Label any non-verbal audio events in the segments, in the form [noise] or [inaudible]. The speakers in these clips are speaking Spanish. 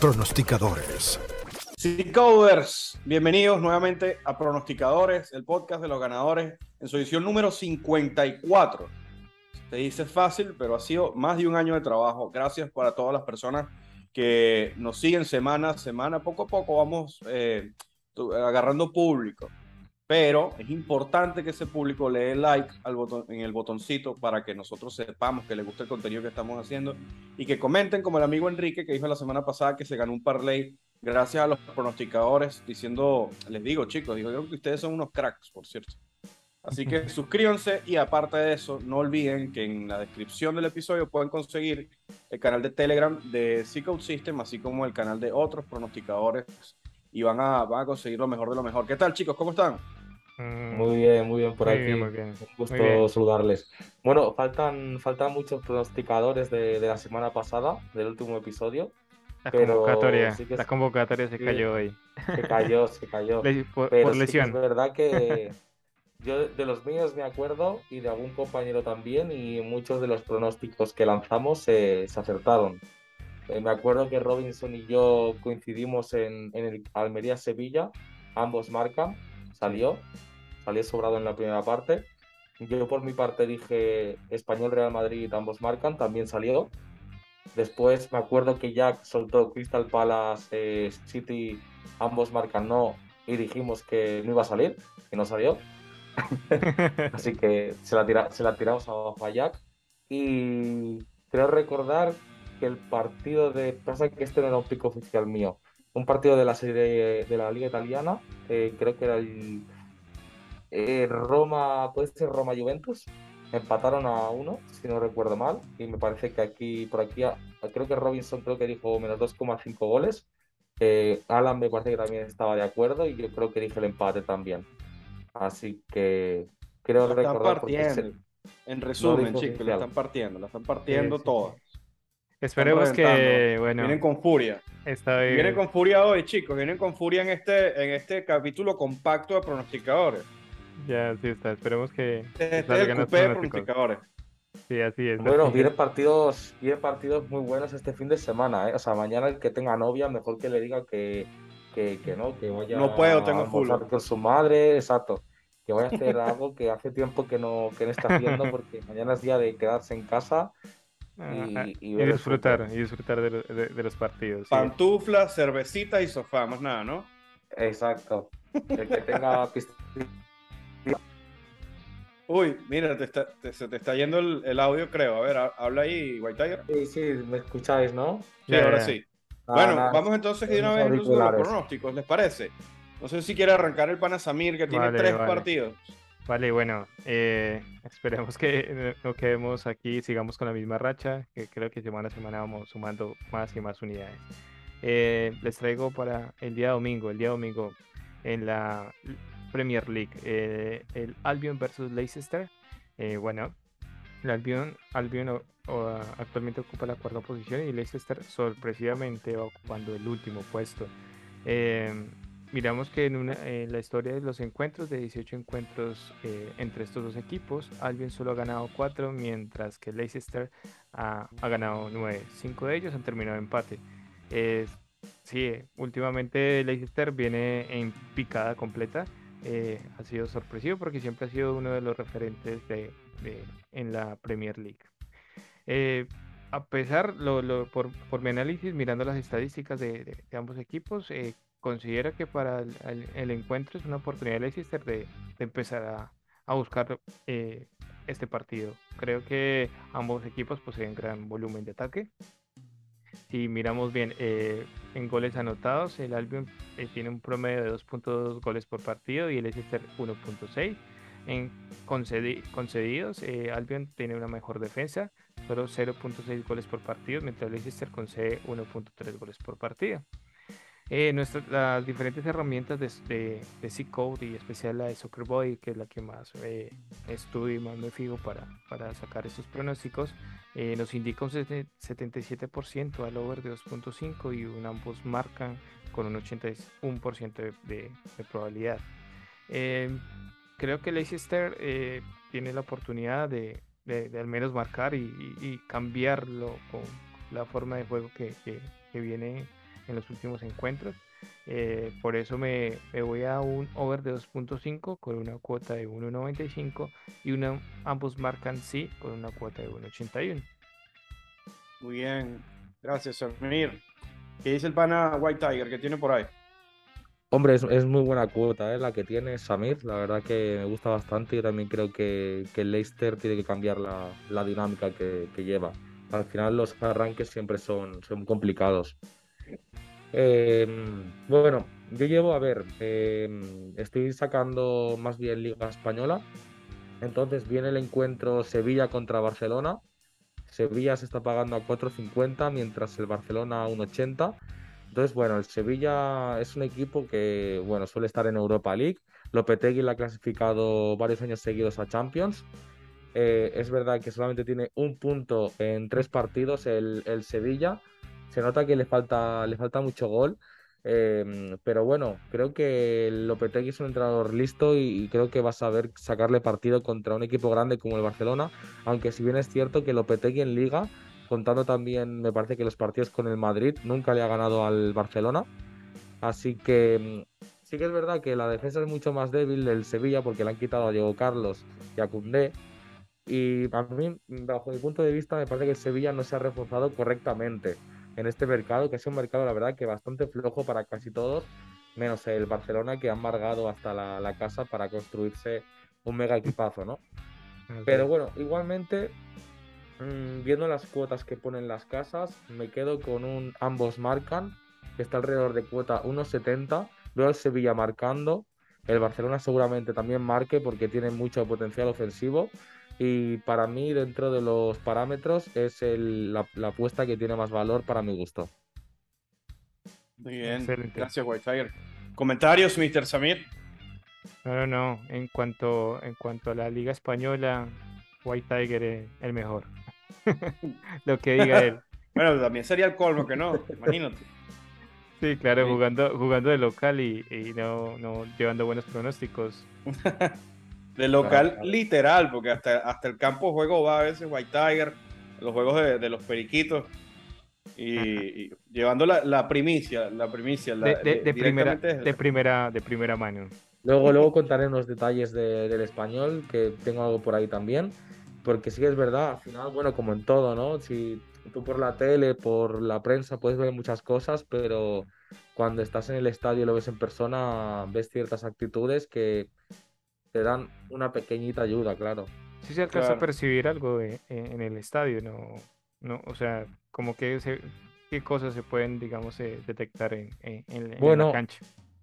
pronosticadores. Coders, bienvenidos nuevamente a Pronosticadores, el podcast de los ganadores, en su edición número 54. Se dice fácil, pero ha sido más de un año de trabajo. Gracias para todas las personas que nos siguen semana a semana. Poco a poco vamos eh, agarrando público pero es importante que ese público le dé like al botón, en el botoncito para que nosotros sepamos que le gusta el contenido que estamos haciendo y que comenten como el amigo Enrique que dijo la semana pasada que se ganó un parlay gracias a los pronosticadores diciendo, les digo chicos, digo yo que ustedes son unos cracks, por cierto. Así que suscríbanse y aparte de eso, no olviden que en la descripción del episodio pueden conseguir el canal de Telegram de C-Code System, así como el canal de otros pronosticadores y van a, van a conseguir lo mejor de lo mejor. ¿Qué tal chicos? ¿Cómo están? Mm. Muy bien, muy bien por aquí. Un gusto saludarles. Bueno, faltan, faltan muchos pronosticadores de, la semana pasada, del último episodio. La convocatoria, la convocatoria se cayó hoy. Se cayó, se cayó. [laughs] por, lesión. es verdad que [laughs] yo de los míos me acuerdo y de algún compañero también y muchos de los pronósticos que lanzamos se acertaron. Eh, me acuerdo que Robinson y yo coincidimos en, en el Almería-Sevilla, ambos marcan, salió salí sobrado en la primera parte. Yo por mi parte dije Español Real Madrid, ambos marcan, también salió. Después me acuerdo que Jack soltó Crystal Palace, eh, City, ambos marcan no, y dijimos que no iba a salir, y no salió. [laughs] Así que se la, se la tiramos abajo a Jack. Y creo recordar que el partido de. Pasa que este no era un pico oficial mío. Un partido de la serie de la Liga Italiana, eh, creo que era el eh, Roma, puede ser Roma Juventus, empataron a uno, si no recuerdo mal, y me parece que aquí, por aquí, creo que Robinson creo que dijo menos 2,5 goles. Eh, Alan me parece que también estaba de acuerdo y yo creo que dije el empate también. Así que creo la están partiendo. En resumen, chicos, la están partiendo, la están partiendo todas. Esperemos que, bueno. Vienen con furia. Vienen con furia hoy, chicos. Vienen con furia en este, en este capítulo compacto de pronosticadores. Ya, sí está. Esperemos que. Este es el cupé de Sí, así es. Bueno, vienen partidos, vienen partidos muy buenos este fin de semana, ¿eh? O sea, mañana el que tenga novia, mejor que le diga que, que, que no, que vaya no puedo, tengo full. con su madre, exacto. Que vaya a hacer [laughs] algo que hace tiempo que no, que no está haciendo, porque mañana es día de quedarse en casa y, disfrutar, y disfrutar de, de, los partidos. Pantufla, cervecita y sofá, más nada, ¿no? Exacto. El que tenga [laughs] Uy, mira, se te está yendo el, audio, creo. A ver, habla ahí, White Tiger. Sí, sí, me escucháis, ¿no? Sí, ahora sí. bueno, vamos entonces de una vez los pronósticos, ¿les parece? No sé si quiere arrancar el Panasamir, que tiene tres partidos. Vale, bueno, eh, esperemos que [laughs] no quedemos aquí, sigamos con la misma racha, que creo que semana a semana vamos sumando más y más unidades. Eh, les traigo para el día domingo, el día domingo en la Premier League. Eh, el Albion versus Leicester. Eh, bueno, el Albion, Albion actualmente ocupa la cuarta posición y Leicester sorpresivamente va ocupando el último puesto. Eh, miramos que en, una, la historia de los encuentros, de 18 encuentros entre estos dos equipos, Albion solo ha ganado 4, mientras que Leicester ha, ha ganado 9. 5 de ellos han terminado empate. sí, últimamente Leicester viene en picada completa. Eh, ha sido sorpresivo porque siempre ha sido uno de los referentes de, en la Premier League. Eh, a pesar, lo, por, mi análisis, mirando las estadísticas de, ambos equipos, eh, considero que para el, encuentro es una oportunidad de Leicester de, empezar a, a buscar este partido. Creo que ambos equipos poseen gran volumen de ataque si miramos bien eh, en goles anotados, el Albion eh, tiene un promedio de 2.2 goles por partido y el Leicester 1.6. En concedidos, eh, Albion tiene una mejor defensa, solo 0.6 goles por partido, mientras el Leicester concede 1.3 goles por partido. Eh, las diferentes herramientas de, de, de C-Code y especial la de Soccer Boy, que es la que más eh, estudio y más me fijo para, para sacar estos pronósticos, eh, nos indica un 77% al over de 2.5 y un ambos marcan con un 81% de, probabilidad. creo que Leicester tiene la oportunidad de, al menos marcar y, cambiarlo con la forma de juego que, que viene en los últimos encuentros. Eh, por eso me, voy a un over de 2.5 con una cuota de 1.95 y una, ambos marcan sí con una cuota de 1.81. Muy bien, gracias, Samir. ¿Qué dice el pana White Tiger que tiene por ahí? Hombre, es, muy buena cuota ¿eh? la que tiene Samir. La verdad que me gusta bastante. y también creo que, que el Leicester tiene que cambiar la, dinámica que, lleva. Al final los arranques siempre son, son complicados. Em, bueno, yo llevo, a ver, em, estoy sacando más bien Liga Española. Entonces viene el encuentro Sevilla contra Barcelona. Sevilla se está pagando a 4.50, mientras el Barcelona a 1.80. Entonces, bueno, el Sevilla es un equipo que, bueno, suele estar en Europa League. Lopetegui le ha clasificado varios años seguidos a Champions. Eh, es verdad que solamente tiene un punto en tres partidos el, Sevilla. Se nota que le falta, le falta mucho gol. Em, pero bueno, creo que Lopetegui es un entrenador listo y, creo que va a saber sacarle partido contra un equipo grande como el Barcelona. Aunque si bien es cierto que Lopetegui en Liga contando también, me parece que los partidos con el Madrid nunca le ha ganado al Barcelona. Así que mm, sí que es verdad que la defensa es mucho más débil del Sevilla porque le han quitado a Diego Carlos y a Cundé. Y a mí, bajo mi punto de vista, me parece que el Sevilla no se ha reforzado correctamente en este mercado, que es un mercado, la verdad, que bastante flojo para casi todos, menos el Barcelona, que ha amargado hasta la, la casa para construirse un mega equipazo, ¿no? Pero bueno, igualmente Mm, viendo las cuotas que ponen las casas, me quedo con un ambos marcan, que está alrededor de cuota 1.70. Veo al Sevilla marcando. El Barcelona seguramente también marque porque tiene mucho potencial ofensivo. Y para mí, dentro de los parámetros, es la, apuesta que tiene más valor para mi gusto. Muy bien, gracias White Tiger. ¿Comentarios, Mr. Samir? No, no, no. En cuanto, en cuanto a la Liga Española, White Tiger es el mejor. [laughs] Lo que diga él. [laughs] bueno, también sería el colmo que no, imagínate. Sí, claro, jugando, jugando de local y, no, no, llevando buenos pronósticos. [laughs] de local literal, porque hasta, hasta el campo juego va a veces White Tiger, los juegos de, los periquitos. Y, llevando la, primicia, la primicia. de, primera, de, primera, de primera mano. Luego, luego contaré unos detalles del español, que tengo algo por ahí también. Porque sí que es verdad, al final, bueno, como en todo, ¿no? Si tú por la tele, por la prensa, puedes ver muchas cosas, pero cuando estás en el estadio y lo ves en persona, ves ciertas actitudes que te dan una pequeñita ayuda, claro. Sí se alcanza a percibir algo en el estadio, ¿no? no o sea, como que qué cosas se pueden, digamos, eh, detectar en, en, la cancha.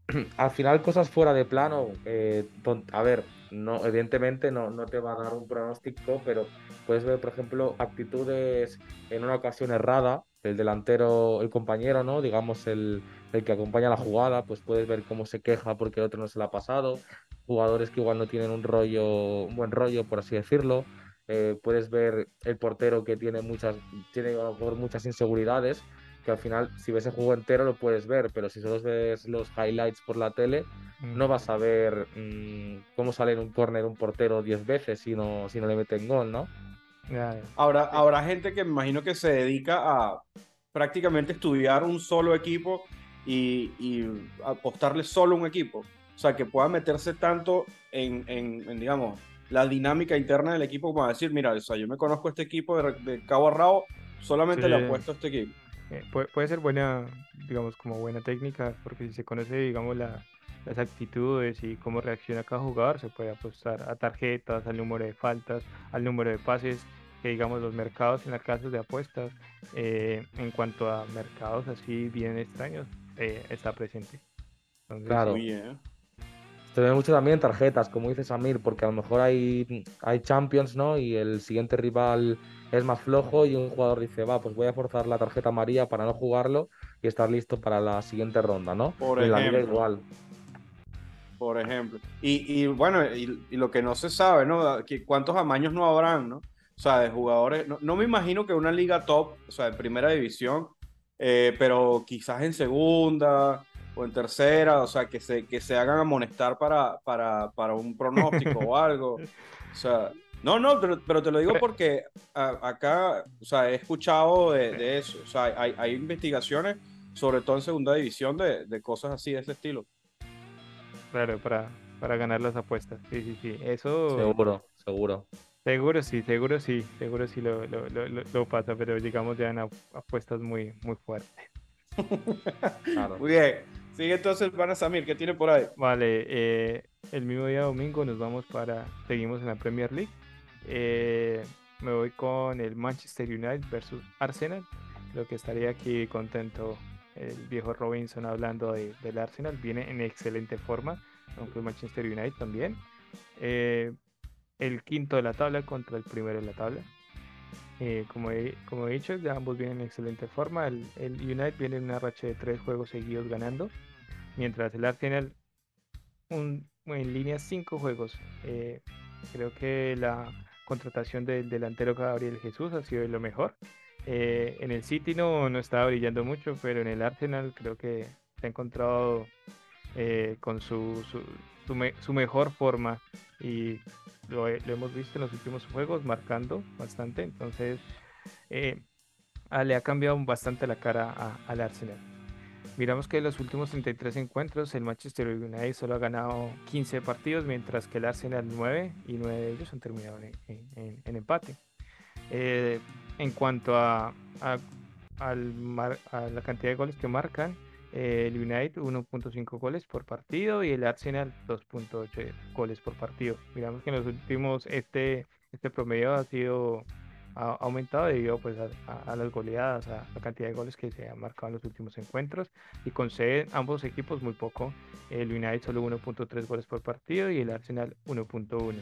[clears throat] Al final, cosas fuera de plano, eh, a ver, no, evidentemente no, no te va a dar un pronóstico, pero puedes ver, por ejemplo, actitudes en una ocasión errada, el delantero, el compañero, ¿no? Digamos, el, el que acompaña la jugada, pues puedes ver cómo se queja porque el otro no se la ha pasado, jugadores que igual no tienen un rollo, un buen rollo, por así decirlo. Eh, puedes ver el portero que tiene muchas, tiene muchas inseguridades que al final si ves el juego entero lo puedes ver, pero si solo ves los highlights por la tele, no vas a ver mm, cómo sale en un córner un portero 10 veces si no, si no le meten gol, ¿no? Ahora, habrá gente que me imagino que se dedica a prácticamente estudiar un solo equipo y, y apostarle solo un equipo. O sea, que pueda meterse tanto en, en, digamos, la dinámica interna del equipo como a decir, mira, o sea, yo me conozco este equipo de, cabo a rabo, solamente le apuesto a este equipo. Eh, puede, ser buena, digamos, como buena técnica, porque si se conoce, digamos, las actitudes y cómo reacciona cada jugador, se puede apostar a tarjetas, al número de faltas, al número de pases, que digamos los mercados en las casas de apuestas, eh, en cuanto a mercados así bien extraños, eh, está presente. claro. Se ve mucho también tarjetas, como dice Samir, porque a lo mejor hay, hay Champions, ¿no? Y el siguiente rival es más flojo y un jugador dice, va, pues voy a forzar la tarjeta amarilla para no jugarlo y estar listo para la siguiente ronda, ¿no? Por ejemplo. igual. Por ejemplo. Y, bueno, y, lo que no se sabe, ¿no? ¿Cuántos amaños no habrán, ¿no? O sea, de jugadores. No, me imagino que una liga top, o sea, de primera división, eh, pero quizás en segunda o en tercera, o sea, que se, que se hagan amonestar para, para, para un pronóstico o algo. O sea, no, no, pero, te lo digo porque acá, o sea, he escuchado de, eso. O sea, hay, hay, investigaciones sobre todo en segunda división, de, de cosas así de ese estilo. Claro, para, para ganar las apuestas. Sí, sí, sí. Eso. Seguro, seguro. Seguro sí, seguro sí, seguro sí lo, lo, lo, lo pasa, pero digamos ya en apuestas muy, muy fuertes. [laughs] claro. Muy bien. Sigue entonces el Samir, ¿qué tiene por ahí? Vale, eh, el mismo día domingo nos vamos para, seguimos en la Premier League. Eh, me voy con el Manchester United versus Arsenal. Creo que estaría aquí contento el viejo Robinson hablando de, del Arsenal. Viene en excelente forma, aunque el Manchester United también. Eh, el quinto de la tabla contra el primero de la tabla. Eh, como, he, como he dicho, ambos vienen en excelente forma. El, United viene en una racha de tres juegos seguidos ganando, mientras el Arsenal un, en línea cinco juegos. Eh, creo que la contratación del delantero Gabriel Jesús ha sido lo mejor. Eh, en el City no, no estaba brillando mucho, pero en el Arsenal creo que se ha encontrado con su, mejor forma y lo, hemos visto en los últimos juegos marcando bastante, entonces eh, ah, le ha cambiado bastante la cara al Arsenal. Miramos que en los últimos 33 encuentros el Manchester United solo ha ganado 15 partidos, mientras que el Arsenal 9 y 9 de ellos han terminado en, empate. Eh, en cuanto a, a, la cantidad de goles que marcan, el United 1.5 goles por partido y el Arsenal 2.8 goles por partido. Miramos que en los últimos este, este promedio ha sido ha aumentado debido pues a, las goleadas, a la cantidad de goles que se han marcado en los últimos encuentros y conceden ambos equipos muy poco. El United solo 1.3 goles por partido y el Arsenal 1.1.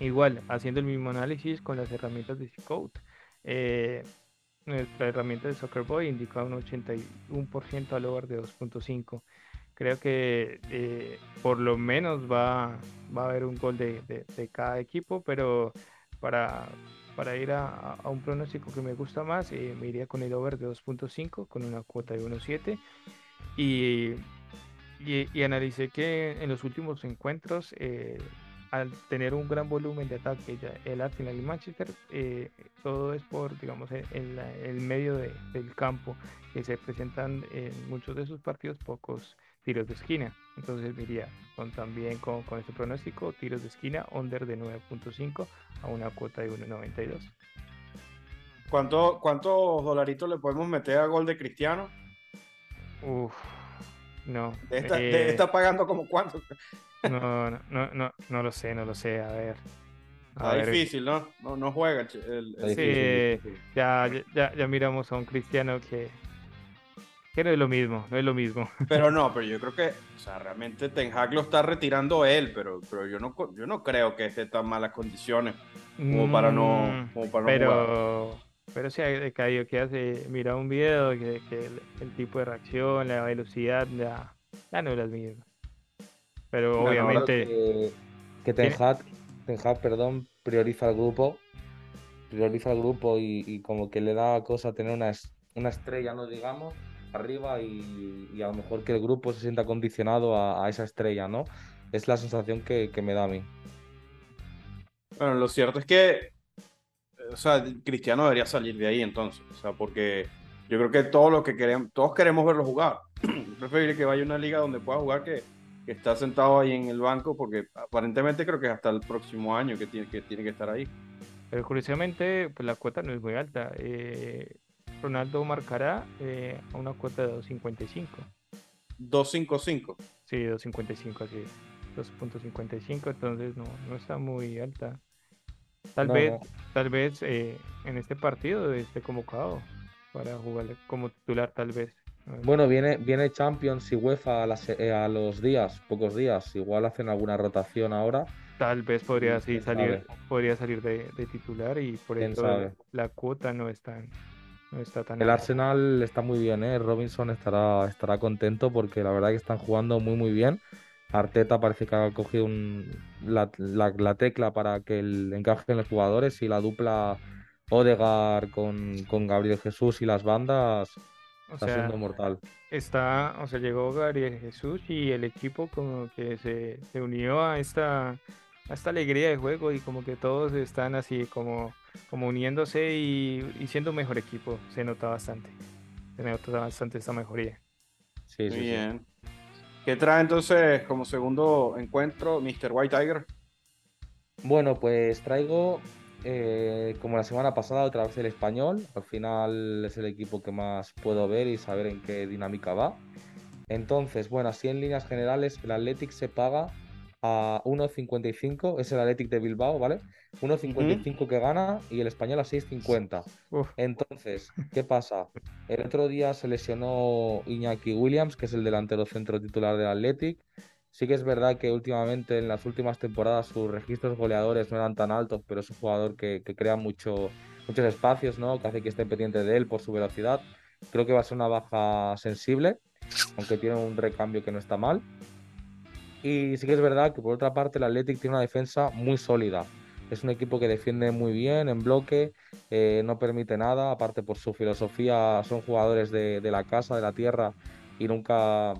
Igual, haciendo el mismo análisis con las herramientas de Scout, eh, nuestra herramienta de Soccer Boy indica un 81% al over de 2.5. Creo que eh, por lo menos va, va, a haber un gol de, de, cada equipo, pero para, para ir a, a, un pronóstico que me gusta más, eh, me iría con el over de 2.5 con una cuota de 1.7. Y, y, y, analicé que en los últimos encuentros eh, al tener un gran volumen de ataque, el Arsenal y Manchester, eh, todo es por, digamos, el, el medio del campo, que se presentan en muchos de sus partidos pocos tiros de esquina. Entonces diría, con, también con, con este pronóstico, tiros de esquina, under de 9.5 a una cuota de 1.92. ¿Cuánto, ¿Cuántos dolaritos le podemos meter a gol de Cristiano? Uf, no. ¿De esta, eh, está pagando como cuánto? [laughs] No, no, no, no lo sé, no lo sé. A ver. Está difícil, ¿no? ¿no? No, juega el, Sí, ya, ya, ya miramos a un cristiano que, que no es lo mismo, no es lo mismo. [laughs] Pero no, pero yo creo que, o sea, realmente Ten Hag lo está retirando él, pero, pero yo, no, yo no creo que esté en tan malas condiciones como para no, como para no pero, Pero sí ha caído que hace, mira un video que, que el, tipo de reacción, la velocidad, ya, ya no es la misma. Pero obviamente. Que, que Ten, Hag, perdón, prioriza al grupo. Prioriza al grupo y, como que le da cosa tener una, una estrella, no digamos, arriba y, a lo mejor que el grupo se sienta condicionado a, esa estrella, ¿no? Es la sensación que, me da a mí. Bueno, lo cierto es que, o sea, Cristiano debería salir de ahí entonces, o sea, porque yo creo que todo lo que queremos, todos queremos verlo jugar. [clears throat] Preferible que vaya a una liga donde pueda jugar que, que está sentado ahí en el banco, porque aparentemente creo que es hasta el próximo año que tiene que, tiene que estar ahí. Pero curiosamente, pues la cuota no es muy alta. Eh, Ronaldo marcará eh, a una cuota de 2.55. 2.55. Sí, 2.55, así es. 2.55, entonces no, no está muy alta. Tal vez, tal vez eh, en este partido esté convocado para jugar como titular, tal vez. Bueno, viene, viene Champions y UEFA a, eh, a, los días, pocos días. Igual hacen alguna rotación ahora. Tal vez podría sí, salir, podría salir de, titular y por eso la cuota no es tan, no está tan El Arsenal está muy bien, ¿eh? Robinson estará, estará contento porque la verdad que están jugando muy muy bien. Arteta parece que ha cogido un, la, la, tecla para que el, encaje en los jugadores y la dupla Odegar con, con Gabriel Jesús y las bandas está siendo mortal. Está, o sea, llegó Gabriel Jesús y el equipo como que se, se unió a esta, a esta alegría de juego y como que todos están así como, como uniéndose y, y siendo un mejor equipo, se nota bastante. se nota bastante esta mejoría. Sí, sí, bien. ¿Qué trae entonces como segundo encuentro Mr. White Tiger? Bueno, pues traigo eh, como la semana pasada otra vez el español. Al final es el equipo que más puedo ver y saber en qué dinámica va. Entonces, bueno, así en líneas generales, el Athletic se paga a 1.55, es el Athletic de Bilbao, ¿vale? 1.55 que gana y el español a 6.50. Entonces, ¿qué pasa? El otro día se lesionó Iñaki Williams, que es el delantero centro titular del Athletic. Sí que es verdad que últimamente, en las últimas temporadas, sus registros goleadores no eran tan altos, pero es un jugador que, crea mucho, muchos espacios, ¿no? Que hace que esté pendiente de él por su velocidad. Creo que va a ser una baja sensible, aunque tiene un recambio que no está mal. Y sí que es verdad que por otra parte el Athletic tiene una defensa muy sólida. Es un equipo que defiende muy bien en bloque, eh, no permite nada, aparte por su filosofía son jugadores de, la casa, de la tierra y nunca,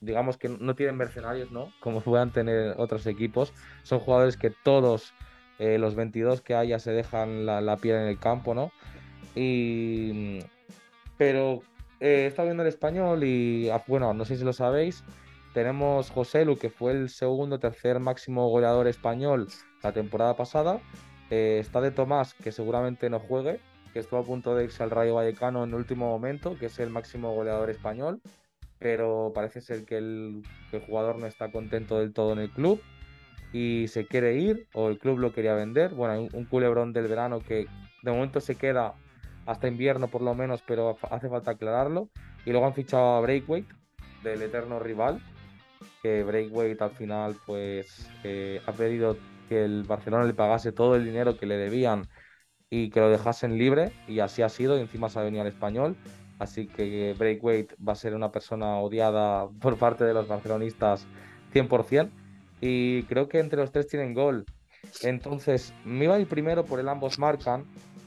digamos que no tienen mercenarios, ¿no? Como puedan tener otros equipos. Son jugadores que todos, eh, los 22 que haya, se dejan la, piel en el campo, ¿no? Y... Pero eh, está viendo el español y, ah, bueno, no sé si lo sabéis, tenemos José Lu, que fue el segundo tercer máximo goleador español la temporada pasada. Eh, está de Tomás, que seguramente no juegue, que estuvo a punto de irse al Rayo Vallecano en el último momento, que es el máximo goleador español. Pero parece ser que el, jugador no está contento del todo en el club y se quiere ir, o el club lo quería vender. Bueno, hay un, culebrón del verano que de momento se queda hasta invierno por lo menos, pero hace falta aclararlo. Y luego han fichado a Breakweight, del eterno rival, que Breakweight al final pues eh, ha pedido que el Barcelona le pagase todo el dinero que le debían y que lo dejasen libre y así ha sido y encima se ha venido al español. Así que Breakweight va a ser una persona odiada [laughs] por parte de los barcelonistas 100% y creo que entre los tres tienen gol. Entonces me iba a primero por el ambos marcan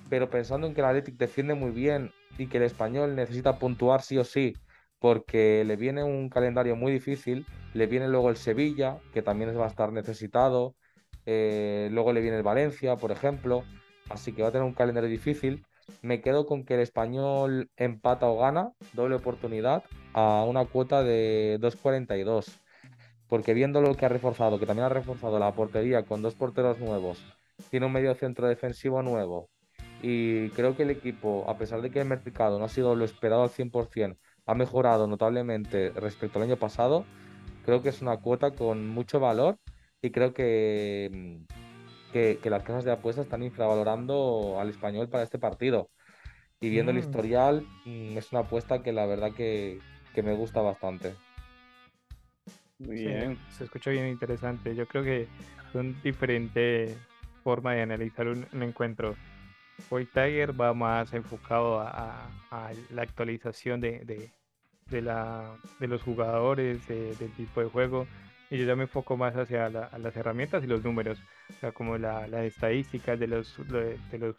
pero pensando en que el Athletic defiende muy bien y que el español necesita puntuar sí o sí porque le viene un calendario muy difícil, le viene luego el Sevilla, que también va a estar necesitado, eh, luego le viene el Valencia, por ejemplo, así que va a tener un calendario difícil. Me quedo con que el español empata o gana, doble oportunidad, a una cuota de 2.42. Porque viendo lo que ha reforzado, que también ha reforzado la portería con dos porteros nuevos, tiene un medio centro defensivo nuevo, y creo que el equipo, a pesar de que el mercado no ha sido lo esperado al 100%, ha mejorado notablemente respecto al año pasado. Creo que es una cuota con mucho valor y creo que, que, las casas de apuestas están infravalorando al español para este partido. Y viendo el mm. historial, mm, es una apuesta que la verdad que, me gusta bastante. Muy bien. se escucha bien interesante. Yo creo que son diferentes formas de analizar un, encuentro. Hoy Tiger va más enfocado a, la actualización de, de, la, de los jugadores, del tipo de juego. Y yo ya me enfoco más hacia las herramientas y los números, o sea, como las estadísticas de los, de, los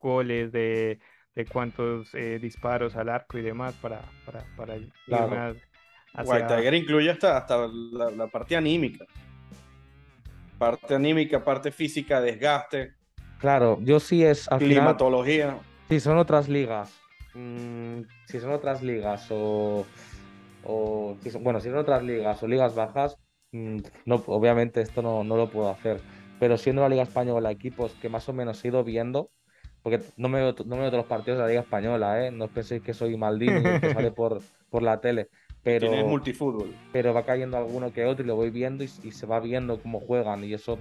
goles, de, de cuántos eh, disparos al arco y demás para, para, para ir más White Tiger incluye hasta, hasta la, la, parte anímica. Parte anímica, parte física, desgaste. Claro, yo sí es. climatología. sí, son otras ligas. Mm, si son otras ligas o, bueno, si son otras ligas o ligas bajas, mm, no, obviamente esto no, lo puedo hacer. Pero siendo la Liga Española, equipos que más o menos he ido viendo, porque no me veo, no me veo todos los partidos de la Liga Española, ¿eh? no penséis que soy Maldini que sale [laughs] por, por la tele. Pero, multifútbol. Pero va cayendo alguno que otro y lo voy viendo y, se va viendo cómo juegan y eso,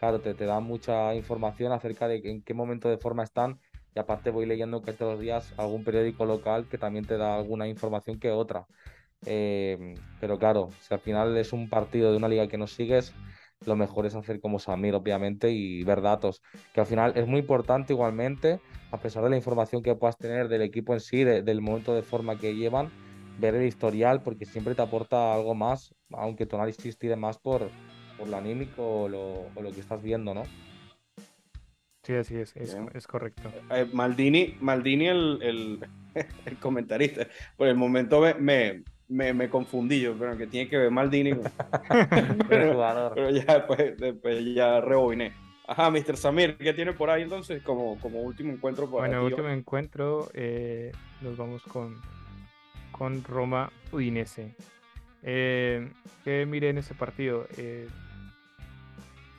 claro, te, te da mucha información acerca de en qué momento de forma están y aparte voy leyendo que todos los días algún periódico local que también te da alguna información que otra. Eh, pero claro, si al final es un partido de una liga que no sigues, lo mejor es hacer como Samir, obviamente, y ver datos. Que al final es muy importante igualmente, a pesar de la información que puedas tener del equipo en sí, del momento de forma que llevan, ver el historial, porque siempre te aporta algo más, aunque tu análisis tire más por, por lo anímico o lo, o lo que estás viendo, ¿no? Sí, así es, es, correcto. Eh, Maldini, Maldini el, el, [laughs] comentarista, por el momento me, me, me, confundí yo, pero que tiene que ver Maldini. [laughs] pero, ya después, ya rebobiné. Ajá, Mr. Samir, ¿qué tiene por ahí entonces como, como último encuentro? Por bueno, último encuentro, eh, nos vamos con con Roma Udinese. Eh, ¿Qué miré en este partido? Eh,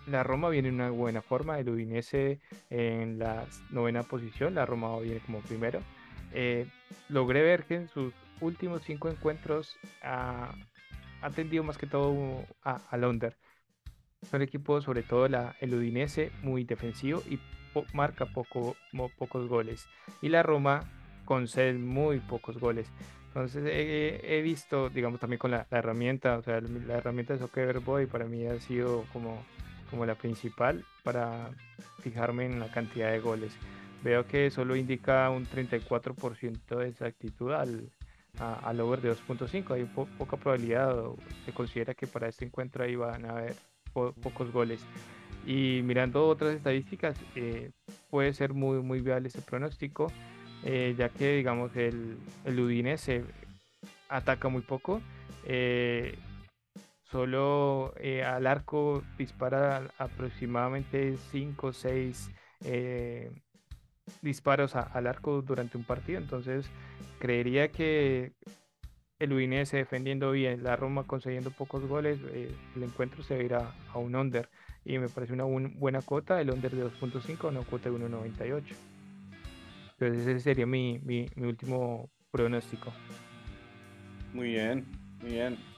la Roma viene en una buena forma, el Udinese en la novena posición, la Roma viene como primero. Eh, logré ver que en sus últimos cinco encuentros ha, atendido más que todo al under. Son equipos, sobre todo la, el Udinese, muy defensivo y marca poco, pocos goles. Y la Roma concede muy pocos goles. Entonces he, visto, digamos, también con la, herramienta, o sea, la herramienta de Soccer Boy para mí ha sido como, como la principal para fijarme en la cantidad de goles. Veo que solo indica un 34% de exactitud al, al over de 2.5. Hay poca probabilidad, se considera que para este encuentro ahí van a haber pocos goles. Y mirando otras estadísticas, eh, puede ser muy, muy viable ese pronóstico. Eh, ya que digamos el, el Udinese ataca muy poco. Eh, solo eh, al arco dispara aproximadamente 5 o 6 disparos al arco durante un partido. Entonces creería que el Udinese defendiendo bien, la Roma consiguiendo pocos goles, el encuentro se irá a un under. Y me parece una buena cuota, el under de 2.5, una cuota de 1.98. Entonces ese sería mi, mi, último pronóstico. Muy bien, muy bien.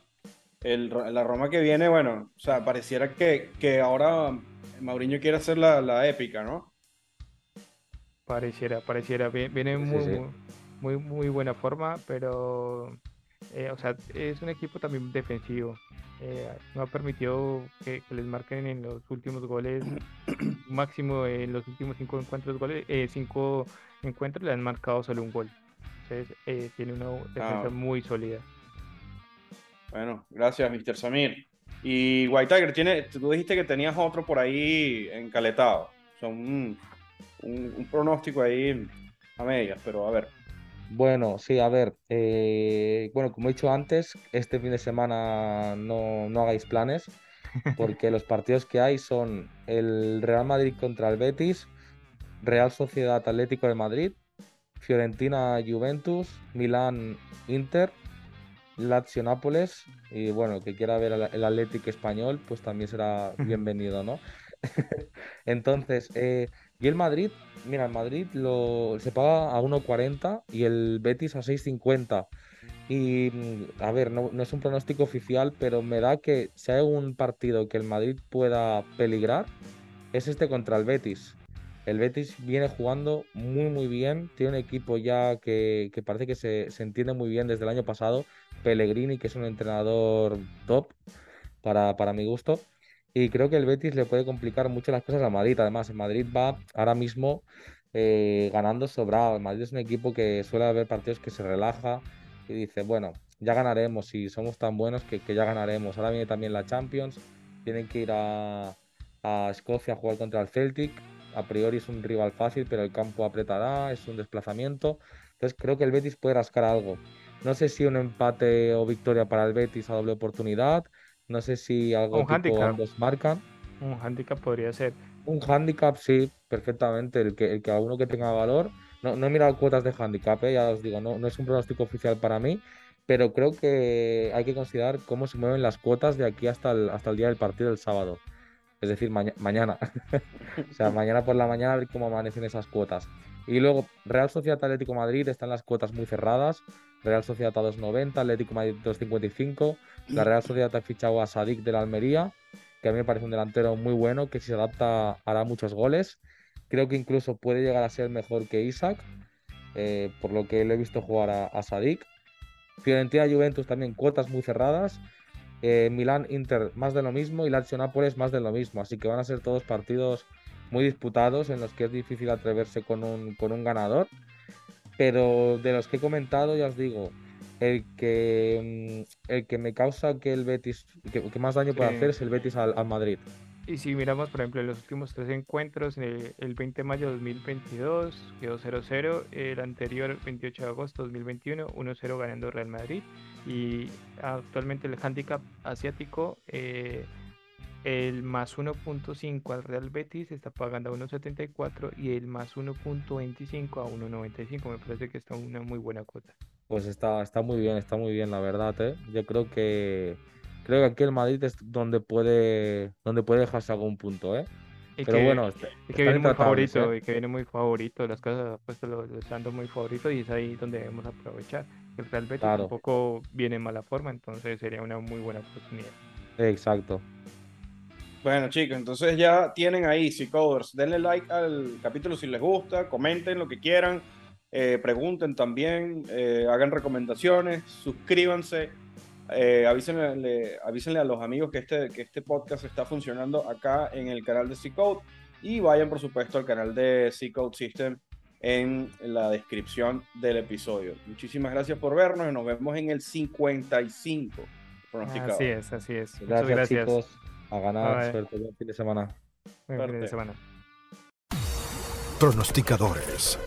El, la Roma que viene, bueno, o sea, pareciera que, que ahora Mauriño quiere hacer la, la, épica, ¿no? Pareciera, pareciera. Viene muy, muy, muy buena forma, pero, eh, o sea, es un equipo también defensivo. Eh, no ha permitido que, les marquen en los últimos goles, [clears throat] máximo en los últimos cinco encuentros goles, eh, cinco encuentros le han marcado solo un gol. Entonces eh, tiene una defensa ah. muy sólida. Bueno, gracias, Mr. Samir. Y White Tiger, tiene, tú dijiste que tenías otro por ahí encaletado. Son un, un pronóstico ahí a medias, pero a ver. Bueno, sí, a ver, eh, bueno, como he dicho antes, este fin de semana no, no hagáis planes, porque [laughs] los partidos que hay son el Real Madrid contra el Betis, Real Sociedad Atlético de Madrid, Fiorentina Juventus, Milán Inter, Lazio Nápoles, y bueno, que quiera ver el Atlético español, pues también será bienvenido, ¿no? [laughs] Entonces, eh, y el Madrid, mira, el Madrid lo, se paga a 1.40 y el Betis a 6.50. Y mm, a ver, no, es un pronóstico oficial, pero me da que si hay un partido que el Madrid pueda peligrar, es este contra el Betis. El Betis viene jugando muy muy bien, tiene un equipo ya que, parece que se, entiende muy bien desde el año pasado, Pellegrini, que es un entrenador top para, para mi gusto. Y creo que el Betis le puede complicar mucho las cosas a Madrid. Además, el Madrid va ahora mismo eh, ganando sobrado. Madrid es un equipo que suele haber partidos que se relaja y dice, bueno, ya ganaremos y somos tan buenos que, ya ganaremos. Ahora viene también la Champions. Tienen que ir a, a Escocia a jugar contra el Celtic. A priori es un rival fácil, pero el campo apretará, es un desplazamiento. Entonces creo que el Betis puede rascar algo. No sé si un empate o victoria para el Betis a doble oportunidad no sé si algo un tipo ambos marcan. Un handicap podría ser. Un handicap, sí, perfectamente. El que, el que tenga valor. No, no he mirado cuotas de handicap, ¿eh? ya os digo, no, no es un pronóstico oficial para mí, pero creo que hay que considerar cómo se mueven las cuotas de aquí hasta el, hasta el día del partido del sábado. Es decir, mañana. [laughs] o sea, mañana por la mañana a ver cómo amanecen esas cuotas. Y luego, Real Sociedad Atlético Madrid están las cuotas muy cerradas. Real Sociedad a 2.90, Atlético Madrid 2.55. La Real Sociedad ha fichado a Sadik de la Almería, que a mí me parece un delantero muy bueno, que si se adapta hará muchos goles. Creo que incluso puede llegar a ser mejor que Isaac, eh, por lo que lo he visto jugar a, Sadik. Fiorentina Juventus también cuotas muy cerradas. Eh, Milán Inter más de lo mismo y Lazio Nápoles más de lo mismo. Así que van a ser todos partidos muy disputados en los que es difícil atreverse con un, con un ganador. Pero de los que he comentado, ya os digo, el que, mm, el que me causa que el Betis, que, más daño puede hacer es el Betis al, Madrid. Y si miramos, por ejemplo, los últimos tres encuentros, el, 20 de mayo de 2022 quedó 0-0, el anterior 28 de agosto de 2021 1-0 ganando Real Madrid y actualmente el handicap asiático eh, el más 1.5 al Real Betis está pagando a 1.74 y el más 1.25 a 1.95. Me parece que está una muy buena cuota. Pues está, está muy bien, está muy bien, la verdad, ¿eh? Yo creo que creo que aquí el Madrid es donde puede, donde puede dejarse algún punto, ¿eh? Y Pero que, bueno, y que viene muy favorito, ¿eh? y que viene muy favorito, las cosas pues lo, lo están dando muy favorito y es ahí donde debemos aprovechar. El Real Betis Claro. tampoco viene en mala forma, entonces sería una muy buena oportunidad. Exacto. Bueno, chicos, entonces ya tienen ahí, Coders. Denle like al capítulo si les gusta, comenten lo que quieran, eh, pregunten también, eh, hagan recomendaciones, suscríbanse, eh, avísenle, le- avísenle a los amigos que este, que este podcast está funcionando acá en el canal de C-Code y vayan, por supuesto, al canal de C-Code System en la descripción del episodio. Muchísimas gracias por vernos y nos vemos en el 55. pronosticado. Así es, así es. Muchas Gracias, gracias. chicos. A ganar, Bye. suerte, buen fin de semana. Buen fin de semana. Pronosticadores